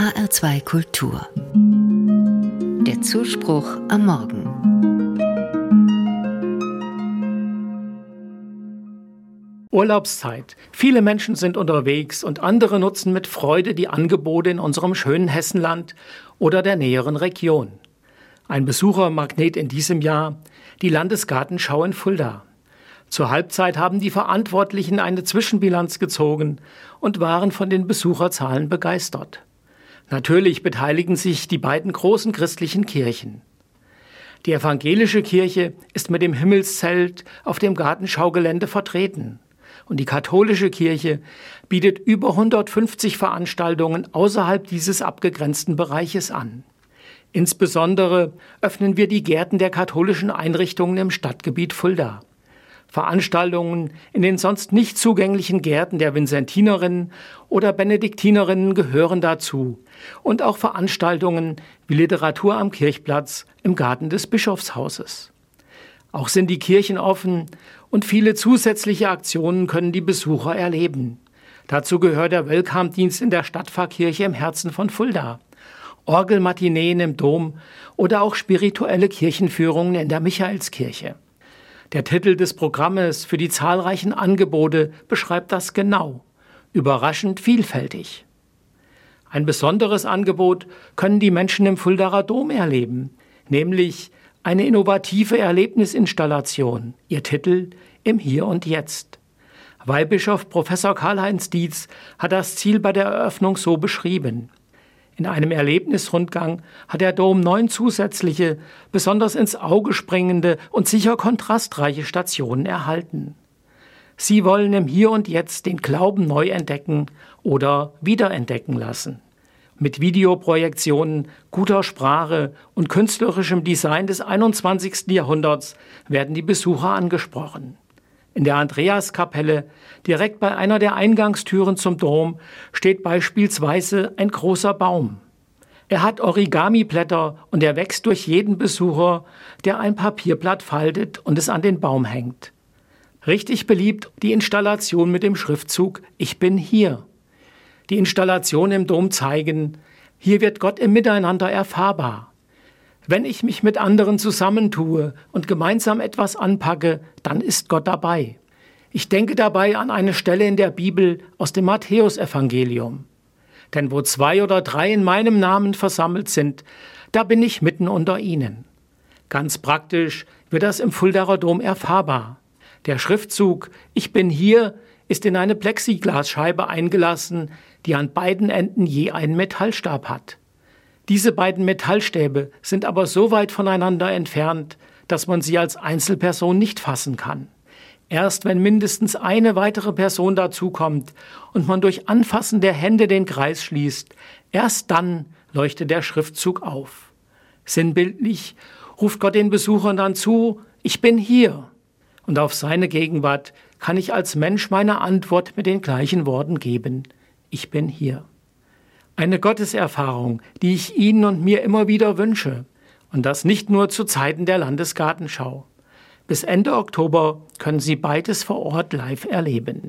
HR2 Kultur. Der Zuspruch am Morgen. Urlaubszeit. Viele Menschen sind unterwegs und andere nutzen mit Freude die Angebote in unserem schönen Hessenland oder der näheren Region. Ein Besuchermagnet in diesem Jahr die Landesgartenschau in Fulda. Zur Halbzeit haben die Verantwortlichen eine Zwischenbilanz gezogen und waren von den Besucherzahlen begeistert. Natürlich beteiligen sich die beiden großen christlichen Kirchen. Die evangelische Kirche ist mit dem Himmelszelt auf dem Gartenschaugelände vertreten. Und die katholische Kirche bietet über 150 Veranstaltungen außerhalb dieses abgegrenzten Bereiches an. Insbesondere öffnen wir die Gärten der katholischen Einrichtungen im Stadtgebiet Fulda. Veranstaltungen in den sonst nicht zugänglichen Gärten der Vincentinerinnen oder Benediktinerinnen gehören dazu und auch Veranstaltungen wie Literatur am Kirchplatz im Garten des Bischofshauses. Auch sind die Kirchen offen und viele zusätzliche Aktionen können die Besucher erleben. Dazu gehört der Welcome-Dienst in der Stadtpfarrkirche im Herzen von Fulda, Orgelmatineen im Dom oder auch spirituelle Kirchenführungen in der Michaelskirche. Der Titel des Programmes für die zahlreichen Angebote beschreibt das genau. Überraschend vielfältig. Ein besonderes Angebot können die Menschen im Fuldaer Dom erleben, nämlich eine innovative Erlebnisinstallation. Ihr Titel Im Hier und Jetzt. Weihbischof Professor Karl-Heinz Dietz hat das Ziel bei der Eröffnung so beschrieben. In einem Erlebnisrundgang hat der Dom neun zusätzliche, besonders ins Auge springende und sicher kontrastreiche Stationen erhalten. Sie wollen im Hier und Jetzt den Glauben neu entdecken oder wiederentdecken lassen. Mit Videoprojektionen, guter Sprache und künstlerischem Design des 21. Jahrhunderts werden die Besucher angesprochen. In der Andreaskapelle, direkt bei einer der Eingangstüren zum Dom, steht beispielsweise ein großer Baum. Er hat Origami-Blätter und er wächst durch jeden Besucher, der ein Papierblatt faltet und es an den Baum hängt. Richtig beliebt die Installation mit dem Schriftzug Ich bin hier. Die Installation im Dom zeigen, hier wird Gott im Miteinander erfahrbar. Wenn ich mich mit anderen zusammentue und gemeinsam etwas anpacke, dann ist Gott dabei. Ich denke dabei an eine Stelle in der Bibel aus dem Matthäusevangelium. Denn wo zwei oder drei in meinem Namen versammelt sind, da bin ich mitten unter ihnen. Ganz praktisch wird das im Fuldaer Dom erfahrbar. Der Schriftzug Ich bin hier ist in eine Plexiglasscheibe eingelassen, die an beiden Enden je einen Metallstab hat. Diese beiden Metallstäbe sind aber so weit voneinander entfernt, dass man sie als Einzelperson nicht fassen kann. Erst wenn mindestens eine weitere Person dazukommt und man durch Anfassen der Hände den Kreis schließt, erst dann leuchtet der Schriftzug auf. Sinnbildlich ruft Gott den Besuchern dann zu, ich bin hier. Und auf seine Gegenwart kann ich als Mensch meine Antwort mit den gleichen Worten geben, ich bin hier. Eine Gotteserfahrung, die ich Ihnen und mir immer wieder wünsche. Und das nicht nur zu Zeiten der Landesgartenschau. Bis Ende Oktober können Sie beides vor Ort live erleben.